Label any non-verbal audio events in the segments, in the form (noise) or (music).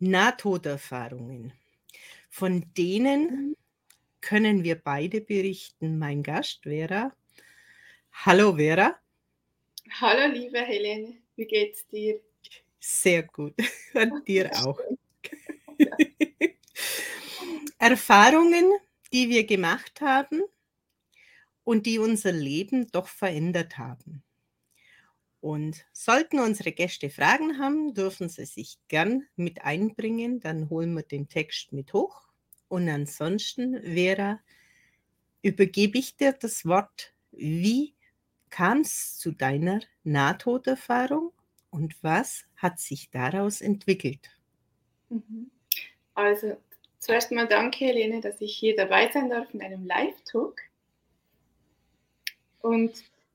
Nahtoderfahrungen. Von denen können wir beide berichten. Mein Gast, Vera. Hallo, Vera. Hallo, liebe Helene. Wie geht's dir? Sehr gut. (laughs) Und dir auch. (laughs) Erfahrungen, die wir gemacht haben und die unser Leben doch verändert haben. Und sollten unsere Gäste Fragen haben, dürfen sie sich gern mit einbringen. Dann holen wir den Text mit hoch. Und ansonsten, Vera, übergebe ich dir das Wort. Wie kam es zu deiner Nahtoderfahrung und was hat sich daraus entwickelt? Mhm. Also, zuerst mal danke, Helene, dass ich hier dabei sein darf in einem Live-Talk. Und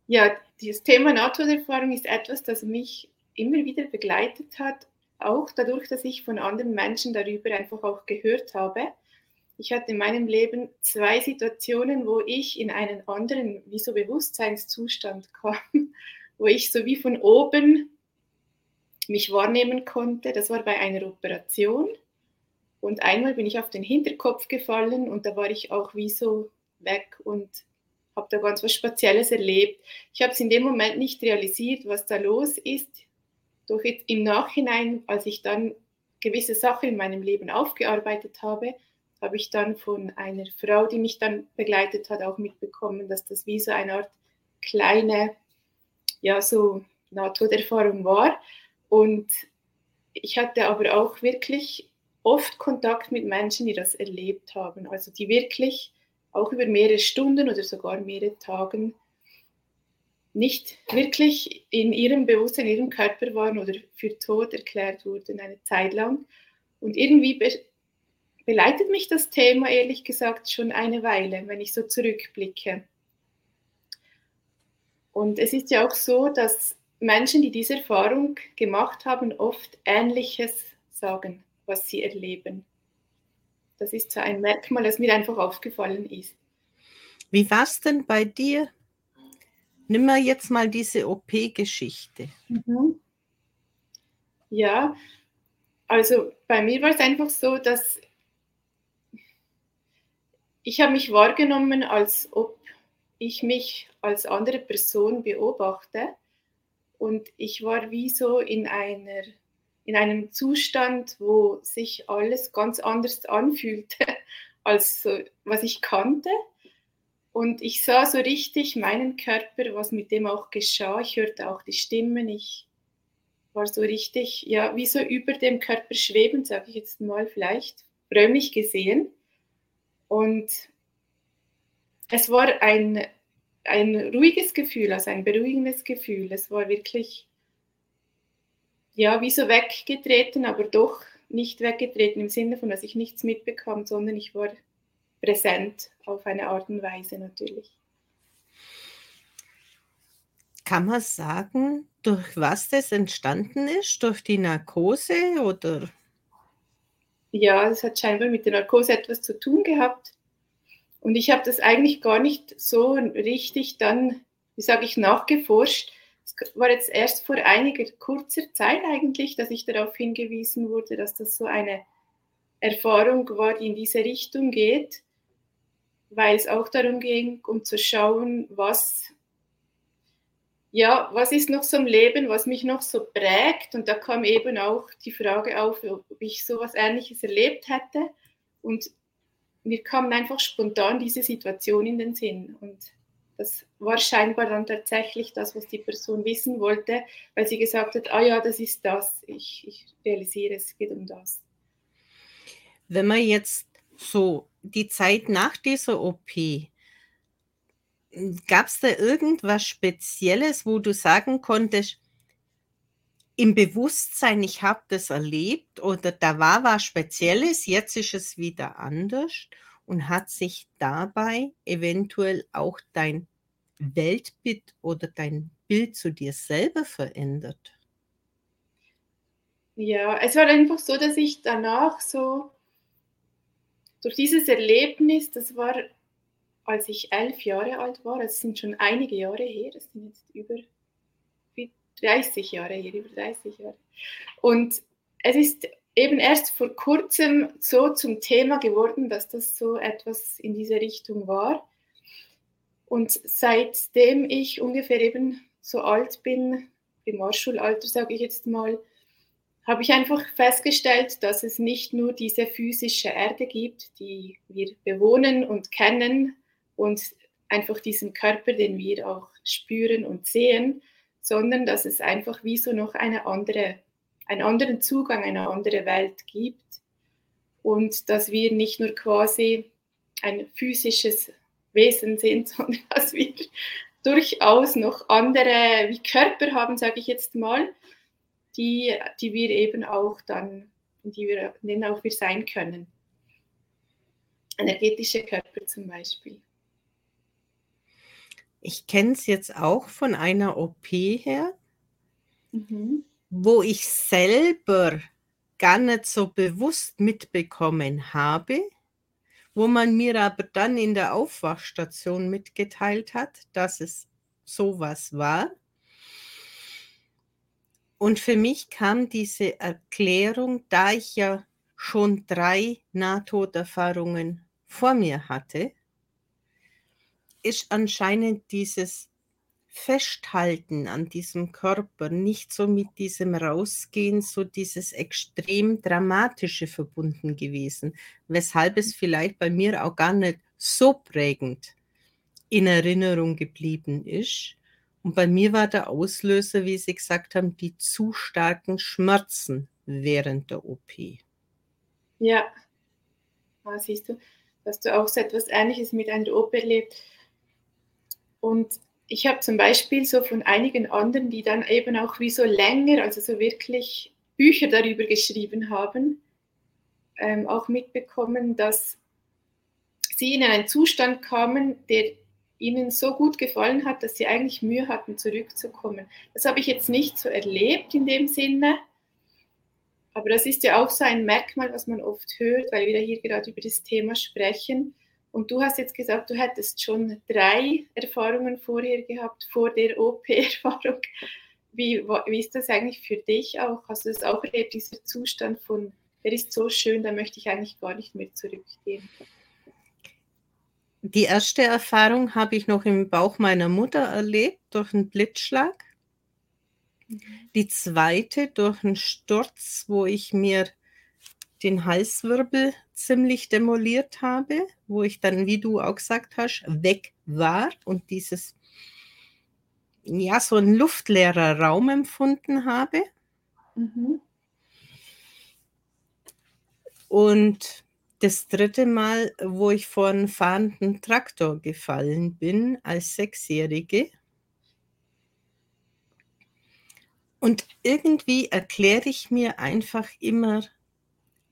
ja, dieses Thema Nahtoderfahrung ist etwas, das mich immer wieder begleitet hat, auch dadurch, dass ich von anderen Menschen darüber einfach auch gehört habe. Ich hatte in meinem Leben zwei Situationen, wo ich in einen anderen, wie so Bewusstseinszustand (laughs) kam, wo ich so wie von oben mich wahrnehmen konnte. Das war bei einer Operation. Und einmal bin ich auf den Hinterkopf gefallen und da war ich auch wie so weg und habe da ganz was Spezielles erlebt. Ich habe es in dem Moment nicht realisiert, was da los ist. Doch im Nachhinein, als ich dann gewisse Sachen in meinem Leben aufgearbeitet habe, habe ich dann von einer Frau, die mich dann begleitet hat, auch mitbekommen, dass das wie so eine Art kleine, ja, so Nahtoderfahrung war. Und ich hatte aber auch wirklich oft Kontakt mit Menschen, die das erlebt haben. Also die wirklich auch über mehrere Stunden oder sogar mehrere Tage nicht wirklich in ihrem Bewusstsein, in ihrem Körper waren oder für tot erklärt wurden eine Zeit lang. Und irgendwie be beleitet mich das Thema ehrlich gesagt schon eine Weile, wenn ich so zurückblicke. Und es ist ja auch so, dass Menschen, die diese Erfahrung gemacht haben, oft Ähnliches sagen, was sie erleben. Das ist so ein Merkmal, das mir einfach aufgefallen ist. Wie war es denn bei dir? Nimm mal jetzt mal diese OP-Geschichte. Mhm. Ja, also bei mir war es einfach so, dass ich habe mich wahrgenommen, als ob ich mich als andere Person beobachte und ich war wie so in einer in einem Zustand, wo sich alles ganz anders anfühlte, (laughs) als so, was ich kannte. Und ich sah so richtig meinen Körper, was mit dem auch geschah. Ich hörte auch die Stimmen. Ich war so richtig, ja, wie so über dem Körper schwebend, sage ich jetzt mal vielleicht, räumlich gesehen. Und es war ein, ein ruhiges Gefühl, also ein beruhigendes Gefühl. Es war wirklich ja, wie so weggetreten, aber doch nicht weggetreten im Sinne von, dass ich nichts mitbekam, sondern ich war präsent auf eine Art und Weise natürlich. Kann man sagen, durch was das entstanden ist? Durch die Narkose oder? Ja, es hat scheinbar mit der Narkose etwas zu tun gehabt. Und ich habe das eigentlich gar nicht so richtig dann, wie sage ich, nachgeforscht, war jetzt erst vor einiger kurzer Zeit eigentlich, dass ich darauf hingewiesen wurde, dass das so eine Erfahrung war, die in diese Richtung geht, weil es auch darum ging, um zu schauen, was ja, was ist noch so im Leben, was mich noch so prägt? Und da kam eben auch die Frage auf, ob ich so etwas Ähnliches erlebt hätte. Und mir kam einfach spontan diese Situation in den Sinn. Und das war scheinbar dann tatsächlich das, was die Person wissen wollte, weil sie gesagt hat, ah ja, das ist das, ich, ich realisiere, es geht um das. Wenn man jetzt so die Zeit nach dieser OP, gab es da irgendwas Spezielles, wo du sagen konntest, im Bewusstsein, ich habe das erlebt oder da war was Spezielles, jetzt ist es wieder anders und hat sich dabei eventuell auch dein Weltbild oder dein Bild zu dir selber verändert? Ja, es war einfach so, dass ich danach so durch dieses Erlebnis, das war, als ich elf Jahre alt war, das sind schon einige Jahre her, das sind jetzt über 30 Jahre her, über 30 Jahre. Und es ist eben erst vor kurzem so zum Thema geworden, dass das so etwas in diese Richtung war. Und seitdem ich ungefähr eben so alt bin, im Marschulalter sage ich jetzt mal, habe ich einfach festgestellt, dass es nicht nur diese physische Erde gibt, die wir bewohnen und kennen und einfach diesen Körper, den wir auch spüren und sehen, sondern dass es einfach wie so noch eine andere, einen anderen Zugang, eine andere Welt gibt und dass wir nicht nur quasi ein physisches Wesen sind, (laughs) sondern dass wir durchaus noch andere wie Körper haben, sage ich jetzt mal, die, die wir eben auch dann, die wir, denen auch wir sein können. Energetische Körper zum Beispiel. Ich kenne es jetzt auch von einer OP her, mhm. Wo ich selber gar nicht so bewusst mitbekommen habe, wo man mir aber dann in der Aufwachstation mitgeteilt hat, dass es sowas war. Und für mich kam diese Erklärung, da ich ja schon drei Nahtoderfahrungen vor mir hatte, ist anscheinend dieses Festhalten an diesem Körper nicht so mit diesem Rausgehen, so dieses extrem Dramatische verbunden gewesen, weshalb es vielleicht bei mir auch gar nicht so prägend in Erinnerung geblieben ist. Und bei mir war der Auslöser, wie Sie gesagt haben, die zu starken Schmerzen während der OP. Ja, ah, siehst du, dass du auch so etwas Ähnliches mit einer OP erlebt. Und ich habe zum Beispiel so von einigen anderen, die dann eben auch wie so länger, also so wirklich Bücher darüber geschrieben haben, ähm, auch mitbekommen, dass sie in einen Zustand kamen, der ihnen so gut gefallen hat, dass sie eigentlich Mühe hatten, zurückzukommen. Das habe ich jetzt nicht so erlebt in dem Sinne, aber das ist ja auch so ein Merkmal, was man oft hört, weil wir hier gerade über das Thema sprechen. Und du hast jetzt gesagt, du hättest schon drei Erfahrungen vorher gehabt, vor der OP-Erfahrung. Wie, wie ist das eigentlich für dich auch? Hast du das auch erlebt, dieser Zustand von, der ist so schön, da möchte ich eigentlich gar nicht mehr zurückgehen? Die erste Erfahrung habe ich noch im Bauch meiner Mutter erlebt durch einen Blitzschlag. Mhm. Die zweite durch einen Sturz, wo ich mir den Halswirbel ziemlich demoliert habe, wo ich dann, wie du auch gesagt hast, weg war und dieses, ja, so ein luftleerer Raum empfunden habe. Mhm. Und das dritte Mal, wo ich vor einen fahrenden Traktor gefallen bin als Sechsjährige. Und irgendwie erkläre ich mir einfach immer,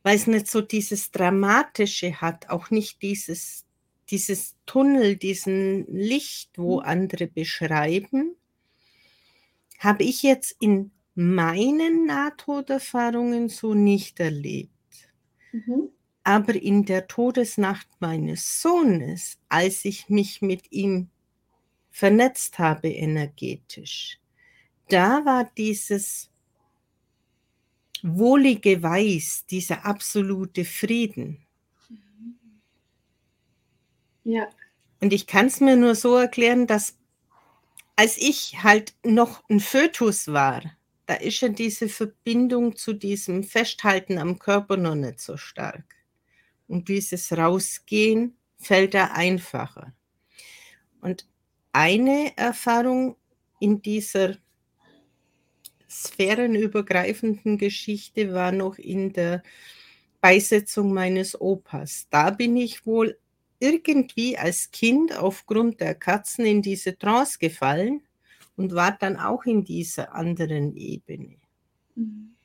weil es nicht so dieses Dramatische hat, auch nicht dieses, dieses Tunnel, diesen Licht, wo mhm. andere beschreiben, habe ich jetzt in meinen Nahtoderfahrungen so nicht erlebt. Mhm. Aber in der Todesnacht meines Sohnes, als ich mich mit ihm vernetzt habe energetisch, da war dieses wohlige Weiß, dieser absolute Frieden. Ja. Und ich kann es mir nur so erklären, dass als ich halt noch ein Fötus war, da ist ja diese Verbindung zu diesem Festhalten am Körper noch nicht so stark und dieses Rausgehen fällt da einfacher. Und eine Erfahrung in dieser sphärenübergreifenden Geschichte war noch in der Beisetzung meines Opas. Da bin ich wohl irgendwie als Kind aufgrund der Katzen in diese Trance gefallen und war dann auch in dieser anderen Ebene. Mhm.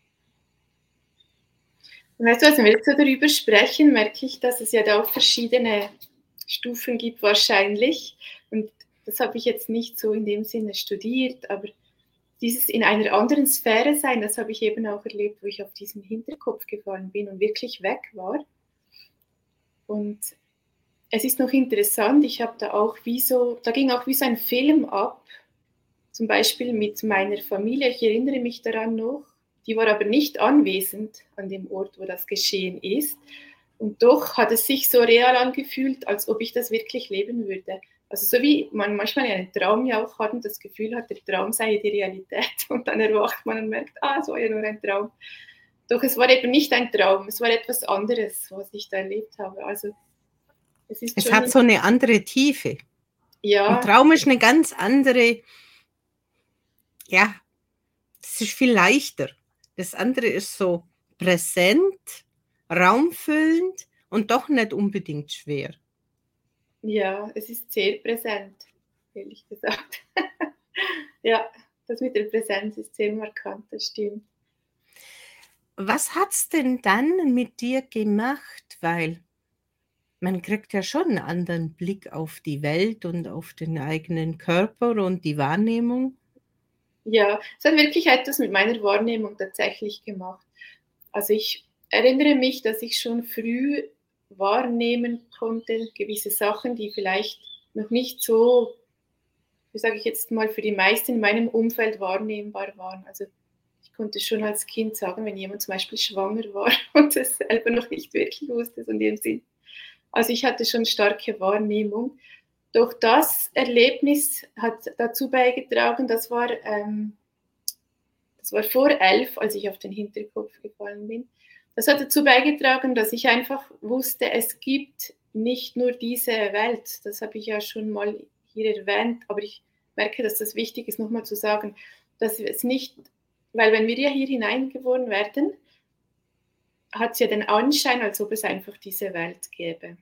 Weißt du, wenn wir jetzt darüber sprechen, merke ich, dass es ja da auch verschiedene Stufen gibt wahrscheinlich. Und das habe ich jetzt nicht so in dem Sinne studiert, aber dieses in einer anderen Sphäre sein, das habe ich eben auch erlebt, wo ich auf diesen Hinterkopf gefallen bin und wirklich weg war. Und es ist noch interessant, ich habe da auch wie so, da ging auch wie so ein Film ab, zum Beispiel mit meiner Familie, ich erinnere mich daran noch, die war aber nicht anwesend an dem Ort, wo das geschehen ist. Und doch hat es sich so real angefühlt, als ob ich das wirklich leben würde. Also so wie man manchmal einen Traum ja auch hat und das Gefühl hat, der Traum sei die Realität (laughs) und dann erwacht man und merkt, ah, es war ja nur ein Traum. Doch es war eben nicht ein Traum, es war etwas anderes, was ich da erlebt habe. Also es, ist es hat so eine andere Tiefe. Ja. Ein Traum ist eine ganz andere, ja, es ist viel leichter. Das andere ist so präsent, raumfüllend und doch nicht unbedingt schwer. Ja, es ist sehr präsent, ehrlich gesagt. (laughs) ja, das mit der Präsenz ist sehr markant, das stimmt. Was hat es denn dann mit dir gemacht? Weil man kriegt ja schon einen anderen Blick auf die Welt und auf den eigenen Körper und die Wahrnehmung. Ja, es hat wirklich etwas mit meiner Wahrnehmung tatsächlich gemacht. Also ich erinnere mich, dass ich schon früh wahrnehmen konnte, gewisse Sachen, die vielleicht noch nicht so, wie sage ich jetzt mal, für die meisten in meinem Umfeld wahrnehmbar waren. Also ich konnte schon als Kind sagen, wenn jemand zum Beispiel schwanger war (laughs) und es selber noch nicht wirklich wusste, so in dem Sinn. Also ich hatte schon starke Wahrnehmung. Doch das Erlebnis hat dazu beigetragen, das war, ähm, das war vor elf, als ich auf den Hinterkopf gefallen bin. Das hat dazu beigetragen, dass ich einfach wusste, es gibt nicht nur diese Welt. Das habe ich ja schon mal hier erwähnt, aber ich merke, dass das wichtig ist, nochmal zu sagen, dass es nicht, weil wenn wir ja hier hineingeboren werden, hat es ja den Anschein, als ob es einfach diese Welt gäbe.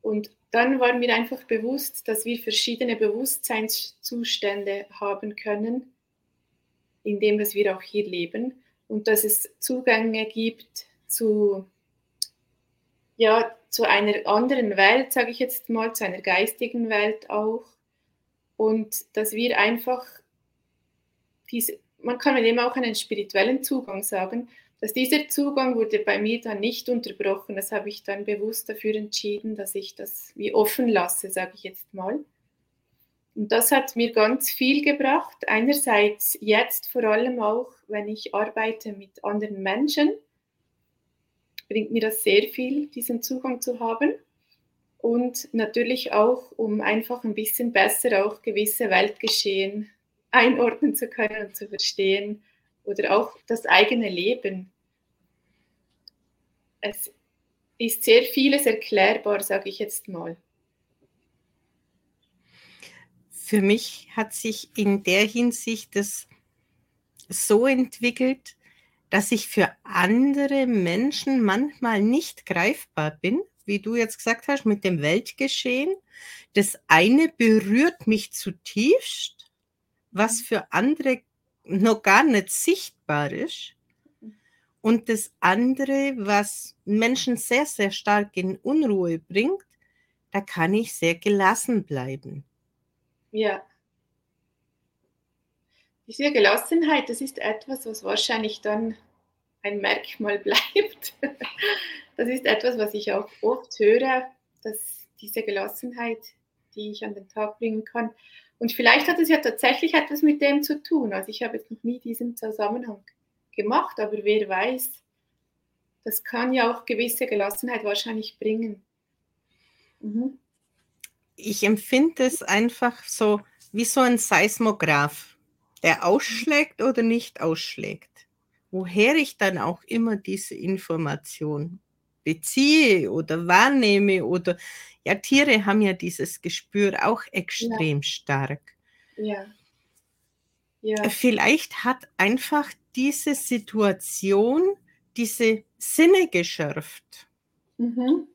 Und dann war mir einfach bewusst, dass wir verschiedene Bewusstseinszustände haben können, indem wir auch hier leben und dass es Zugänge gibt zu, ja, zu einer anderen Welt, sage ich jetzt mal, zu einer geistigen Welt auch. Und dass wir einfach diese, man kann dem auch einen spirituellen Zugang sagen, dass dieser Zugang wurde bei mir dann nicht unterbrochen. Das habe ich dann bewusst dafür entschieden, dass ich das wie offen lasse, sage ich jetzt mal. Und das hat mir ganz viel gebracht. Einerseits jetzt vor allem auch, wenn ich arbeite mit anderen Menschen, bringt mir das sehr viel, diesen Zugang zu haben. Und natürlich auch, um einfach ein bisschen besser auch gewisse Weltgeschehen einordnen zu können und zu verstehen oder auch das eigene Leben. Es ist sehr vieles erklärbar, sage ich jetzt mal. Für mich hat sich in der Hinsicht das so entwickelt, dass ich für andere Menschen manchmal nicht greifbar bin, wie du jetzt gesagt hast, mit dem Weltgeschehen. Das eine berührt mich zutiefst, was für andere noch gar nicht sichtbar ist. Und das andere, was Menschen sehr, sehr stark in Unruhe bringt, da kann ich sehr gelassen bleiben. Ja. Diese Gelassenheit, das ist etwas, was wahrscheinlich dann ein Merkmal (laughs) bleibt. Das ist etwas, was ich auch oft höre, dass diese Gelassenheit, die ich an den Tag bringen kann, und vielleicht hat es ja tatsächlich etwas mit dem zu tun. Also ich habe jetzt noch nie diesen Zusammenhang gemacht, aber wer weiß, das kann ja auch gewisse Gelassenheit wahrscheinlich bringen. Mhm. Ich empfinde es einfach so wie so ein Seismograph, der ausschlägt oder nicht ausschlägt. Woher ich dann auch immer diese Information beziehe oder wahrnehme oder ja, Tiere haben ja dieses Gespür auch extrem ja. stark. Ja. ja. Vielleicht hat einfach diese Situation diese Sinne geschärft. Mhm.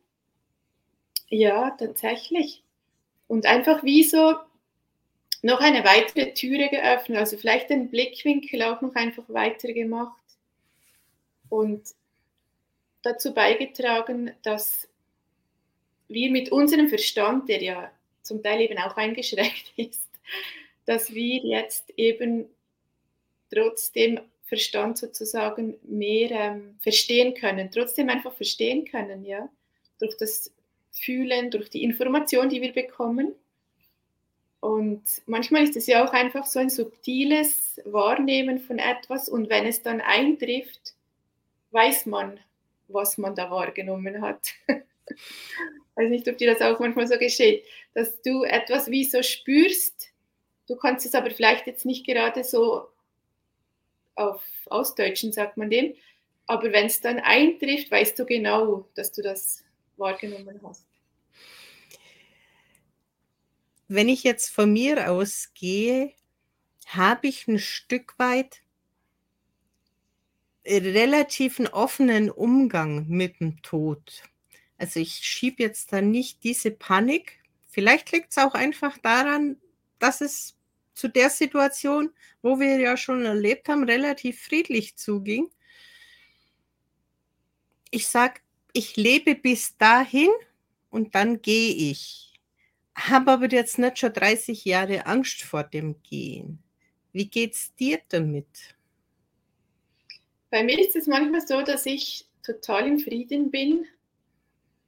Ja, tatsächlich. Und einfach wie so noch eine weitere Türe geöffnet, also vielleicht den Blickwinkel auch noch einfach weiter gemacht. Und dazu beigetragen, dass wir mit unserem Verstand, der ja zum Teil eben auch eingeschränkt (laughs) ist, dass wir jetzt eben trotzdem Verstand sozusagen mehr ähm, verstehen können, trotzdem einfach verstehen können, ja, durch das Fühlen, durch die Information, die wir bekommen. Und manchmal ist es ja auch einfach so ein subtiles Wahrnehmen von etwas und wenn es dann eintrifft, weiß man, was man da wahrgenommen hat. Ich (laughs) weiß nicht, ob dir das auch manchmal so geschieht, dass du etwas wie so spürst, du kannst es aber vielleicht jetzt nicht gerade so auf Ausdeutschen, sagt man dem, aber wenn es dann eintrifft, weißt du genau, dass du das wahrgenommen hast. wenn ich jetzt von mir ausgehe, habe ich ein Stück weit relativen offenen Umgang mit dem Tod. Also ich schiebe jetzt da nicht diese Panik. Vielleicht liegt es auch einfach daran, dass es zu der Situation, wo wir ja schon erlebt haben, relativ friedlich zuging. Ich sage, ich lebe bis dahin und dann gehe ich habe aber jetzt nicht schon 30 Jahre Angst vor dem Gehen. Wie geht's dir damit? Bei mir ist es manchmal so, dass ich total im Frieden bin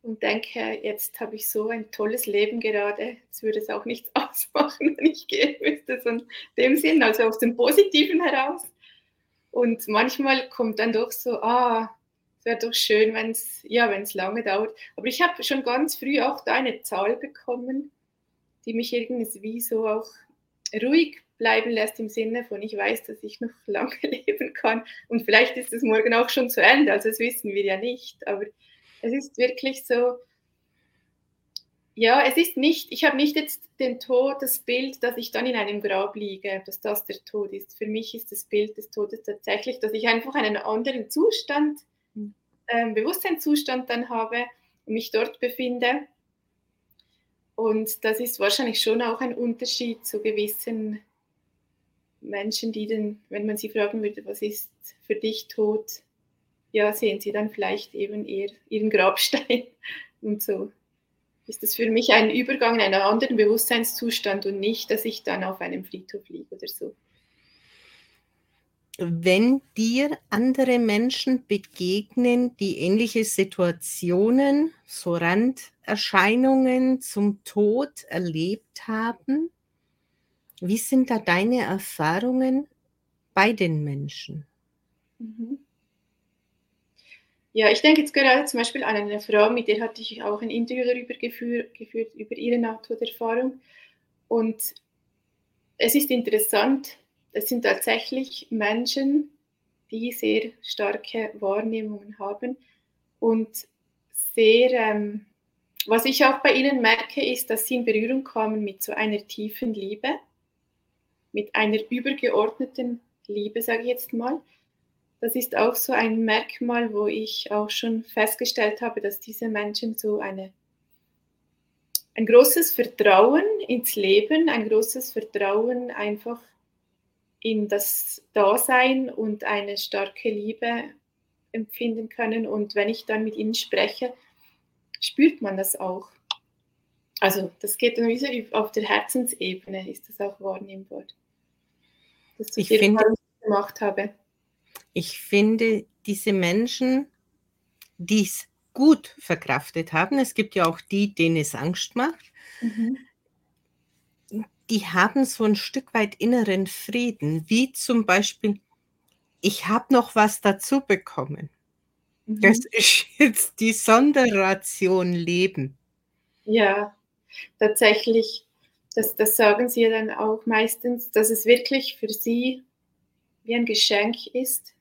und denke, jetzt habe ich so ein tolles Leben gerade, jetzt würde es auch nichts (laughs) ausmachen, wenn ich gehen müsste, so in dem Sinn, also aus dem Positiven heraus. Und manchmal kommt dann doch so, ah, es wäre doch schön, wenn es ja, lange dauert. Aber ich habe schon ganz früh auch da eine Zahl bekommen, die mich irgendwie so auch ruhig bleiben lässt im Sinne von, ich weiß, dass ich noch (laughs) lange leben kann und vielleicht ist es morgen auch schon zu Ende, also das wissen wir ja nicht, aber es ist wirklich so, ja, es ist nicht, ich habe nicht jetzt den Tod, das Bild, dass ich dann in einem Grab liege, dass das der Tod ist. Für mich ist das Bild des Todes tatsächlich, dass ich einfach einen anderen Zustand, äh, Bewusstseinszustand dann habe und mich dort befinde. Und das ist wahrscheinlich schon auch ein Unterschied zu gewissen Menschen, die dann, wenn man sie fragen würde, was ist für dich tot, ja, sehen sie dann vielleicht eben eher ihren Grabstein. (laughs) Und so. Ist das für mich ein Übergang in einen anderen Bewusstseinszustand und nicht, dass ich dann auf einem Friedhof liege oder so wenn dir andere Menschen begegnen, die ähnliche Situationen, so Randerscheinungen zum Tod erlebt haben, wie sind da deine Erfahrungen bei den Menschen? Mhm. Ja, ich denke jetzt gerade zum Beispiel an eine Frau, mit der hatte ich auch ein Interview darüber geführt, geführt über ihre Nahtoderfahrung. Und es ist interessant, das sind tatsächlich Menschen, die sehr starke Wahrnehmungen haben und sehr, ähm, was ich auch bei ihnen merke, ist, dass sie in Berührung kommen mit so einer tiefen Liebe, mit einer übergeordneten Liebe, sage ich jetzt mal. Das ist auch so ein Merkmal, wo ich auch schon festgestellt habe, dass diese Menschen so eine, ein großes Vertrauen ins Leben, ein großes Vertrauen einfach in das Dasein und eine starke Liebe empfinden können. Und wenn ich dann mit ihnen spreche, spürt man das auch. Also das geht dann wie auf der Herzensebene, ist das auch wahrnehmbar. Das ich finde, gemacht habe. Ich finde, diese Menschen, die es gut verkraftet haben, es gibt ja auch die, denen es Angst macht, mhm die haben so ein Stück weit inneren Frieden, wie zum Beispiel, ich habe noch was dazu bekommen. Mhm. Das ist (laughs) jetzt die Sonderration Leben. Ja, tatsächlich, das, das sagen sie ja dann auch meistens, dass es wirklich für sie wie ein Geschenk ist,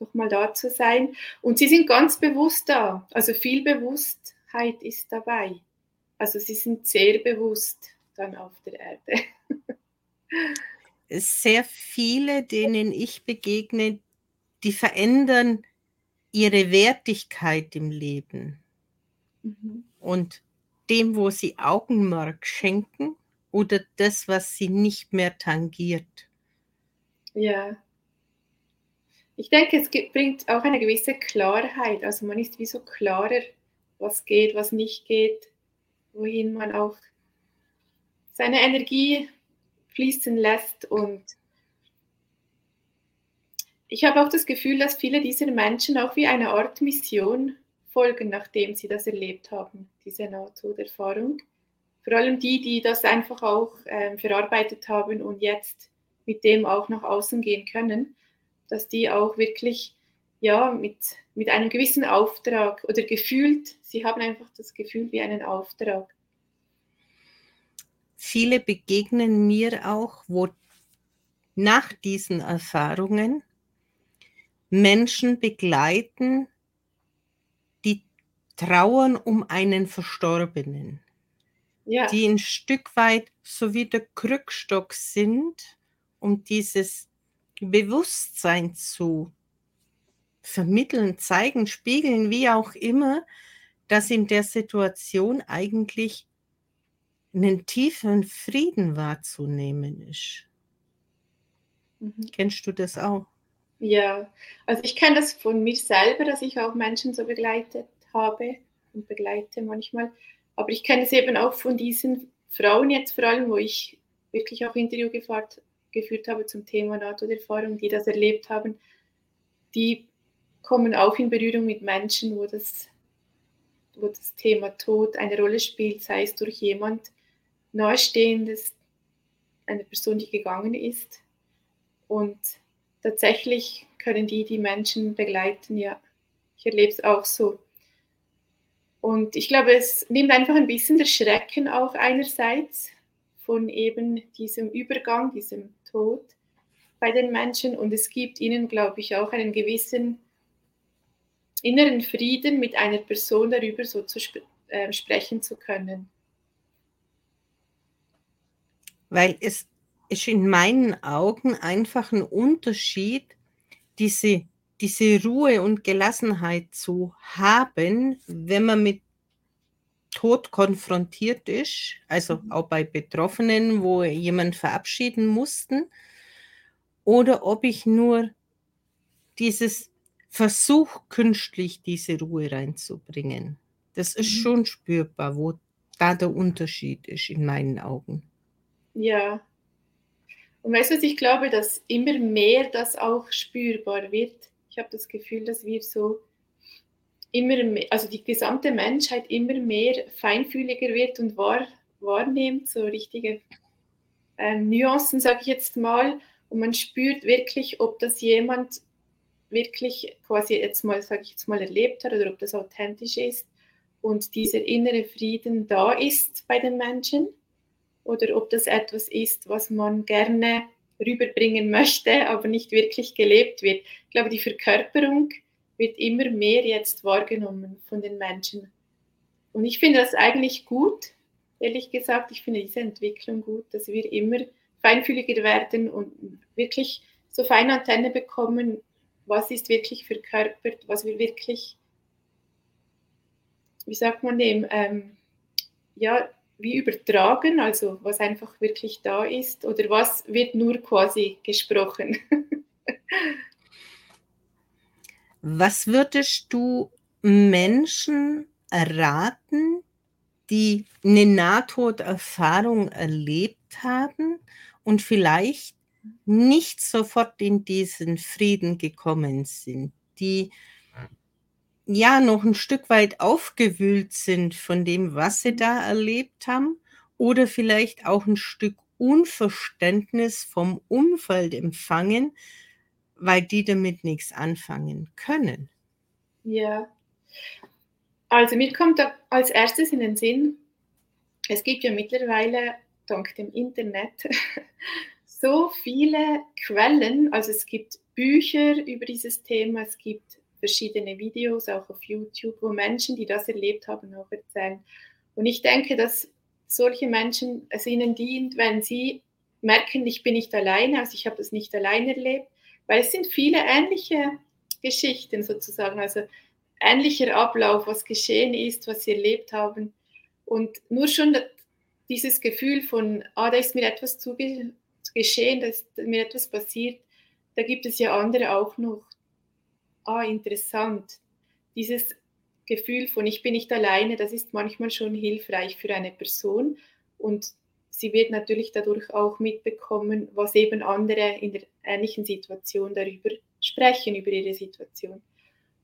nochmal da zu sein. Und sie sind ganz bewusst da, also viel Bewusstheit ist dabei. Also sie sind sehr bewusst dann auf der Erde. Sehr viele, denen ich begegne, die verändern ihre Wertigkeit im Leben. Mhm. Und dem, wo sie Augenmerk schenken oder das, was sie nicht mehr tangiert. Ja. Ich denke, es bringt auch eine gewisse Klarheit. Also man ist wie so klarer, was geht, was nicht geht, wohin man auch seine Energie fließen lässt. Und ich habe auch das Gefühl, dass viele dieser Menschen auch wie eine Art Mission folgen, nachdem sie das erlebt haben, diese Nahtoderfahrung. vor allem die, die das einfach auch äh, verarbeitet haben und jetzt mit dem auch nach außen gehen können, dass die auch wirklich ja, mit, mit einem gewissen Auftrag oder gefühlt, sie haben einfach das Gefühl wie einen Auftrag. Viele begegnen mir auch, wo nach diesen Erfahrungen Menschen begleiten, die trauern um einen Verstorbenen, ja. die ein Stück weit so wie der Krückstock sind, um dieses Bewusstsein zu vermitteln, zeigen, spiegeln, wie auch immer, dass in der Situation eigentlich einen tiefen Frieden wahrzunehmen ist. Mhm. Kennst du das auch? Ja, also ich kenne das von mir selber, dass ich auch Menschen so begleitet habe und begleite manchmal. Aber ich kenne es eben auch von diesen Frauen jetzt vor allem, wo ich wirklich auch Interview gefahrt, geführt habe zum Thema Nahtoderfahrung, die das erlebt haben. Die kommen auch in Berührung mit Menschen, wo das, wo das Thema Tod eine Rolle spielt, sei es durch jemand Nahestehendes, eine Person, die gegangen ist. Und tatsächlich können die die Menschen begleiten, ja. Ich erlebe es auch so. Und ich glaube, es nimmt einfach ein bisschen das Schrecken auch einerseits von eben diesem Übergang, diesem Tod bei den Menschen und es gibt ihnen, glaube ich, auch einen gewissen inneren Frieden, mit einer Person darüber so zu sp äh, sprechen zu können. Weil es ist in meinen Augen einfach ein Unterschied, diese, diese Ruhe und Gelassenheit zu haben, wenn man mit Tod konfrontiert ist, also mhm. auch bei Betroffenen, wo jemand verabschieden mussten, oder ob ich nur dieses Versuch, künstlich diese Ruhe reinzubringen. Das ist mhm. schon spürbar, wo da der Unterschied ist in meinen Augen. Ja. Und weißt du, ich glaube, dass immer mehr das auch spürbar wird. Ich habe das Gefühl, dass wir so immer mehr, also die gesamte Menschheit immer mehr feinfühliger wird und wahr, wahrnimmt, so richtige ähm, Nuancen, sage ich jetzt mal. Und man spürt wirklich, ob das jemand wirklich quasi jetzt mal, sage ich jetzt mal, erlebt hat oder ob das authentisch ist und dieser innere Frieden da ist bei den Menschen oder ob das etwas ist, was man gerne rüberbringen möchte, aber nicht wirklich gelebt wird. Ich glaube, die Verkörperung wird immer mehr jetzt wahrgenommen von den Menschen. Und ich finde das eigentlich gut, ehrlich gesagt. Ich finde diese Entwicklung gut, dass wir immer feinfühliger werden und wirklich so feine Antenne bekommen, was ist wirklich verkörpert, was wir wirklich, wie sagt man dem, ähm, ja, wie übertragen, also was einfach wirklich da ist oder was wird nur quasi gesprochen. (laughs) was würdest du Menschen raten, die eine Nahtoderfahrung erlebt haben und vielleicht nicht sofort in diesen Frieden gekommen sind, die ja noch ein Stück weit aufgewühlt sind von dem, was sie da erlebt haben oder vielleicht auch ein Stück Unverständnis vom Umfeld empfangen, weil die damit nichts anfangen können. Ja, also mir kommt als erstes in den Sinn, es gibt ja mittlerweile dank dem Internet (laughs) so viele Quellen. Also es gibt Bücher über dieses Thema, es gibt verschiedene Videos auch auf YouTube, wo Menschen, die das erlebt haben, auch erzählen. Und ich denke, dass solche Menschen es ihnen dient, wenn sie merken, ich bin nicht alleine, also ich habe das nicht alleine erlebt, weil es sind viele ähnliche Geschichten sozusagen, also ähnlicher Ablauf, was geschehen ist, was sie erlebt haben. Und nur schon dieses Gefühl von, ah, da ist mir etwas zuge geschehen, dass mir etwas passiert, da gibt es ja andere auch noch. Ah, interessant. Dieses Gefühl von ich bin nicht alleine, das ist manchmal schon hilfreich für eine Person und sie wird natürlich dadurch auch mitbekommen, was eben andere in der ähnlichen Situation darüber sprechen, über ihre Situation.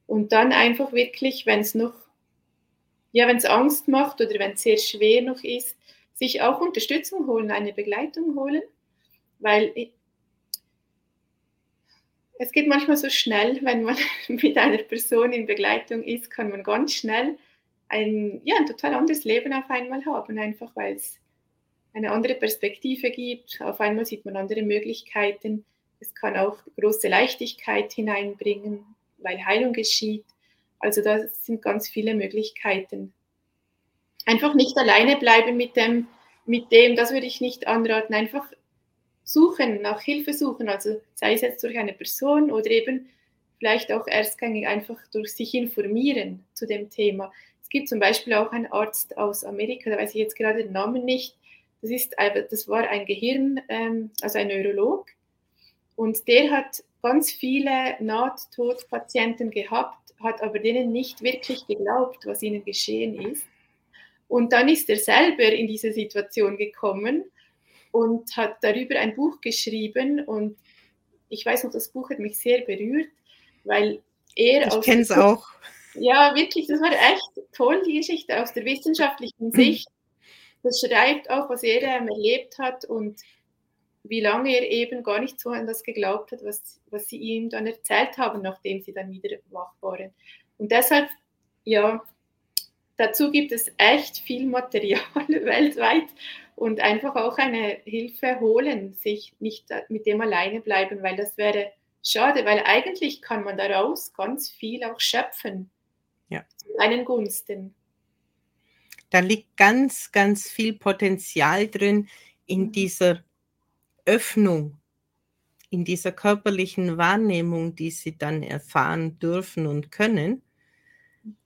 Und dann einfach wirklich, wenn es noch, ja, wenn es Angst macht oder wenn es sehr schwer noch ist, sich auch Unterstützung holen, eine Begleitung holen, weil es geht manchmal so schnell, wenn man (laughs) mit einer Person in Begleitung ist, kann man ganz schnell ein, ja, ein total anderes Leben auf einmal haben, einfach weil es eine andere Perspektive gibt. Auf einmal sieht man andere Möglichkeiten. Es kann auch große Leichtigkeit hineinbringen, weil Heilung geschieht. Also da sind ganz viele Möglichkeiten. Einfach nicht alleine bleiben mit dem, mit dem, das würde ich nicht anraten. Einfach suchen, nach Hilfe suchen. Also sei es jetzt durch eine Person oder eben vielleicht auch erstgängig einfach durch sich informieren zu dem Thema. Es gibt zum Beispiel auch einen Arzt aus Amerika, da weiß ich jetzt gerade den Namen nicht, das, ist, das war ein Gehirn, ähm, also ein Neurolog. Und der hat ganz viele Nahtodpatienten gehabt, hat aber denen nicht wirklich geglaubt, was ihnen geschehen ist. Und dann ist er selber in diese Situation gekommen und hat darüber ein Buch geschrieben. Und ich weiß noch, das Buch hat mich sehr berührt, weil er ich kenne es auch. Ja, wirklich, das war echt toll, die Geschichte aus der wissenschaftlichen (clears throat) Sicht das schreibt auch, was er ähm, erlebt hat und wie lange er eben gar nicht so an das geglaubt hat, was, was sie ihm dann erzählt haben, nachdem sie dann wieder wach waren. Und deshalb, ja, dazu gibt es echt viel Material (laughs) weltweit und einfach auch eine Hilfe holen, sich nicht mit dem alleine bleiben, weil das wäre schade, weil eigentlich kann man daraus ganz viel auch schöpfen. Ja. Zu seinen Gunsten. Da liegt ganz, ganz viel Potenzial drin in mhm. dieser Öffnung, in dieser körperlichen Wahrnehmung, die sie dann erfahren dürfen und können,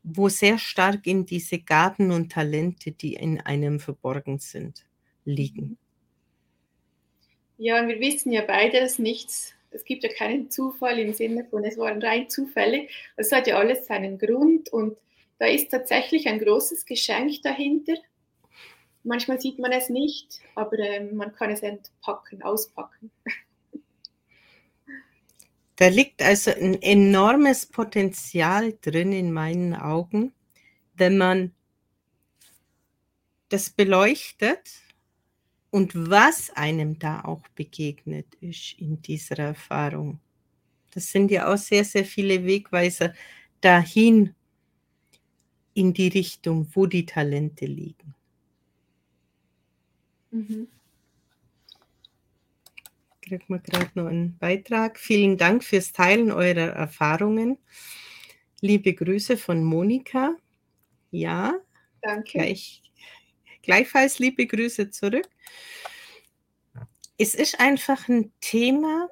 wo sehr stark in diese Gaben und Talente, die in einem verborgen sind, liegen. Mhm. Ja, und wir wissen ja beide, dass nichts, es gibt ja keinen Zufall im Sinne von, es war rein zufällig. Es hat ja alles seinen Grund und da ist tatsächlich ein großes Geschenk dahinter. Manchmal sieht man es nicht, aber äh, man kann es entpacken, auspacken. Da liegt also ein enormes Potenzial drin in meinen Augen, wenn man das beleuchtet und was einem da auch begegnet ist in dieser Erfahrung. Das sind ja auch sehr, sehr viele Wegweiser dahin, in die Richtung, wo die Talente liegen. Mhm. Kriegen wir gerade noch einen Beitrag. Vielen Dank fürs Teilen eurer Erfahrungen. Liebe Grüße von Monika. Ja, danke. Gleich, gleichfalls liebe Grüße zurück. Es ist einfach ein Thema,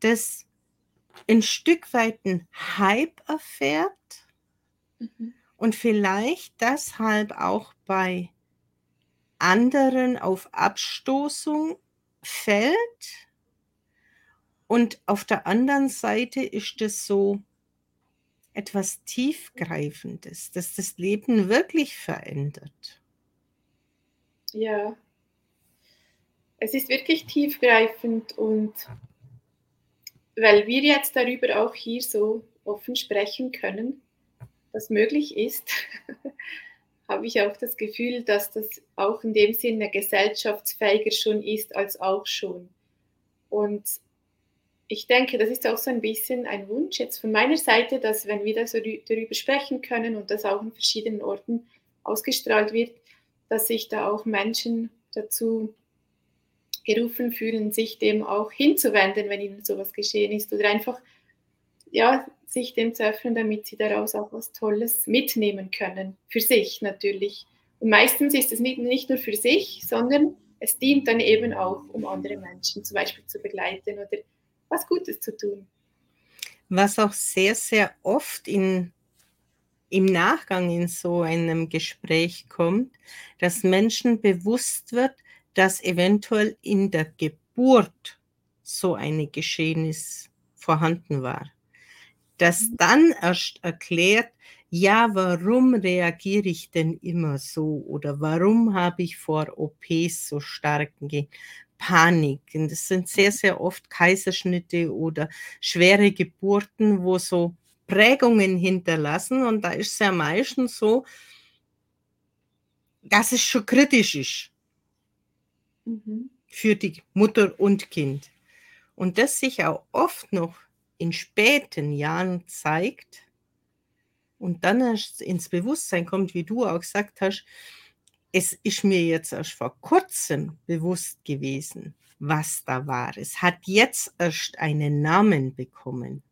das ein Stück weit einen Hype erfährt. Mhm und vielleicht deshalb auch bei anderen auf Abstoßung fällt. Und auf der anderen Seite ist es so etwas Tiefgreifendes, das das Leben wirklich verändert. Ja, es ist wirklich tiefgreifend und weil wir jetzt darüber auch hier so offen sprechen können, was möglich ist, (laughs) habe ich auch das Gefühl, dass das auch in dem Sinne gesellschaftsfähiger schon ist als auch schon. Und ich denke, das ist auch so ein bisschen ein Wunsch jetzt von meiner Seite, dass wenn wir da darüber sprechen können und das auch in verschiedenen Orten ausgestrahlt wird, dass sich da auch Menschen dazu gerufen fühlen, sich dem auch hinzuwenden, wenn ihnen sowas geschehen ist oder einfach ja, sich dem zu öffnen, damit sie daraus auch was Tolles mitnehmen können. Für sich natürlich. Und meistens ist es nicht, nicht nur für sich, sondern es dient dann eben auch, um andere Menschen zum Beispiel zu begleiten oder was Gutes zu tun. Was auch sehr, sehr oft in, im Nachgang in so einem Gespräch kommt, dass Menschen bewusst wird, dass eventuell in der Geburt so eine Geschehnis vorhanden war. Das dann erst erklärt, ja, warum reagiere ich denn immer so oder warum habe ich vor OPs so starken Panik? Und das sind sehr, sehr oft Kaiserschnitte oder schwere Geburten, wo so Prägungen hinterlassen und da ist es ja meistens so, dass es schon kritisch ist. mhm. für die Mutter und Kind. Und das sich auch oft noch in späten Jahren zeigt und dann erst ins Bewusstsein kommt, wie du auch gesagt hast, es ist mir jetzt erst vor kurzem bewusst gewesen, was da war. Es hat jetzt erst einen Namen bekommen.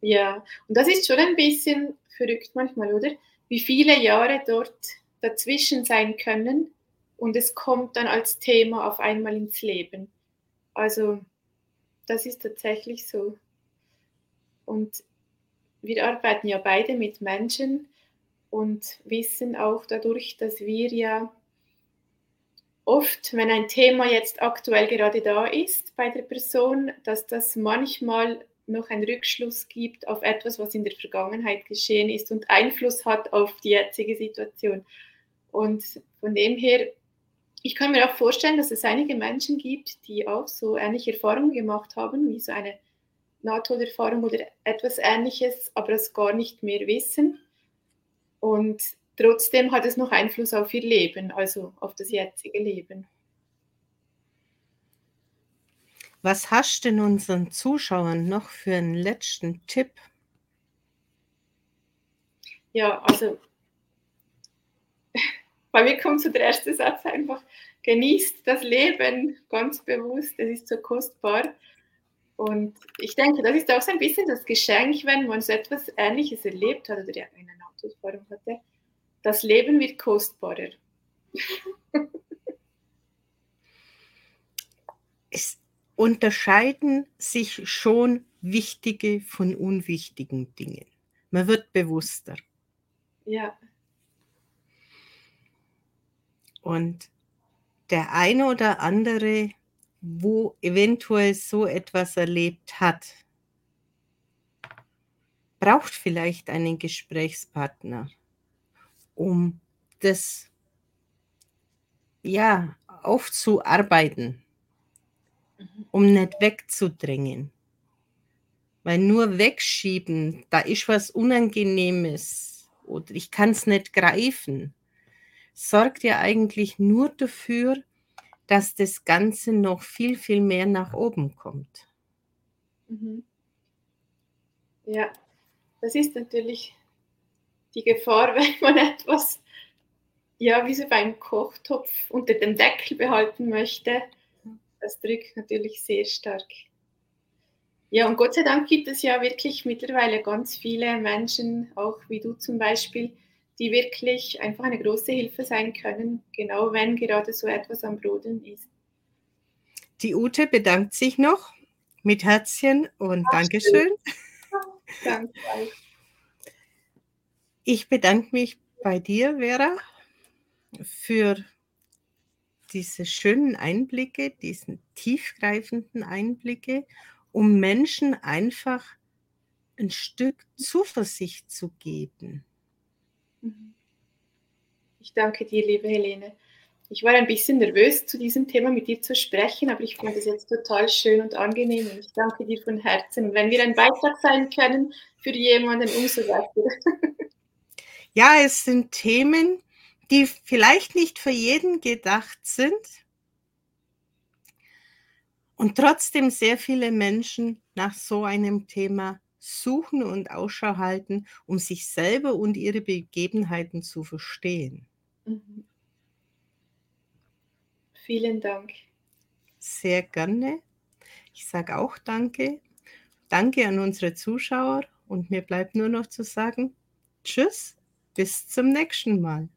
Ja, und das ist schon ein bisschen verrückt manchmal, oder? Wie viele Jahre dort dazwischen sein können und es kommt dann als Thema auf einmal ins Leben. Also das ist tatsächlich so. Und wir arbeiten ja beide mit Menschen und wissen auch dadurch, dass wir ja oft, wenn ein Thema jetzt aktuell gerade da ist bei der Person, dass das manchmal noch einen Rückschluss gibt auf etwas, was in der Vergangenheit geschehen ist und Einfluss hat auf die jetzige Situation. Und von dem her, ich kann mir auch vorstellen, dass es einige Menschen gibt, die auch so ähnliche Erfahrungen gemacht haben, wie so eine Nahtoderfahrung oder etwas Ähnliches, aber es gar nicht mehr wissen. Und trotzdem hat es noch Einfluss auf ihr Leben, also auf das jetzige Leben. Was hast du denn unseren Zuschauern noch für einen letzten Tipp? Ja, also bei mir kommt so der erste Satz einfach, genießt das Leben ganz bewusst, es ist so kostbar. Und ich denke, das ist auch so ein bisschen das Geschenk, wenn man so etwas Ähnliches erlebt hat oder eine Autosparung hatte. Das Leben wird kostbarer. es unterscheiden sich schon wichtige von unwichtigen Dingen. Man wird bewusster. Ja. Und der eine oder andere wo eventuell so etwas erlebt hat, braucht vielleicht einen Gesprächspartner, um das ja aufzuarbeiten. Um nicht wegzudrängen. Weil nur wegschieben, da ist was Unangenehmes oder ich kann es nicht greifen, sorgt ja eigentlich nur dafür, dass das Ganze noch viel, viel mehr nach oben kommt. Mhm. Ja, das ist natürlich die Gefahr, (laughs) wenn man etwas, ja, wie so beim Kochtopf unter dem Deckel behalten möchte. Das drückt natürlich sehr stark. Ja, und Gott sei Dank gibt es ja wirklich mittlerweile ganz viele Menschen, auch wie du zum Beispiel, die wirklich einfach eine große Hilfe sein können, genau wenn gerade so etwas am Brodeln ist. Die Ute bedankt sich noch mit Herzchen und Ach, Dankeschön. Danke. Ich bedanke mich bei dir, Vera, für diese schönen Einblicke, diesen tiefgreifenden Einblicke, um Menschen einfach ein Stück Zuversicht zu geben. Mhm. Ich danke dir, liebe Helene. Ich war ein bisschen nervös, zu diesem Thema mit dir zu sprechen, aber ich finde es jetzt total schön und angenehm und ich danke dir von Herzen. Und wenn wir ein Beitrag sein können für jemanden, umso besser. Ja, es sind Themen, die vielleicht nicht für jeden gedacht sind und trotzdem sehr viele Menschen nach so einem Thema suchen und Ausschau halten, um sich selber und ihre Begebenheiten zu verstehen. Mhm. Vielen Dank. Sehr gerne. Ich sage auch danke. Danke an unsere Zuschauer und mir bleibt nur noch zu sagen, tschüss, bis zum nächsten Mal.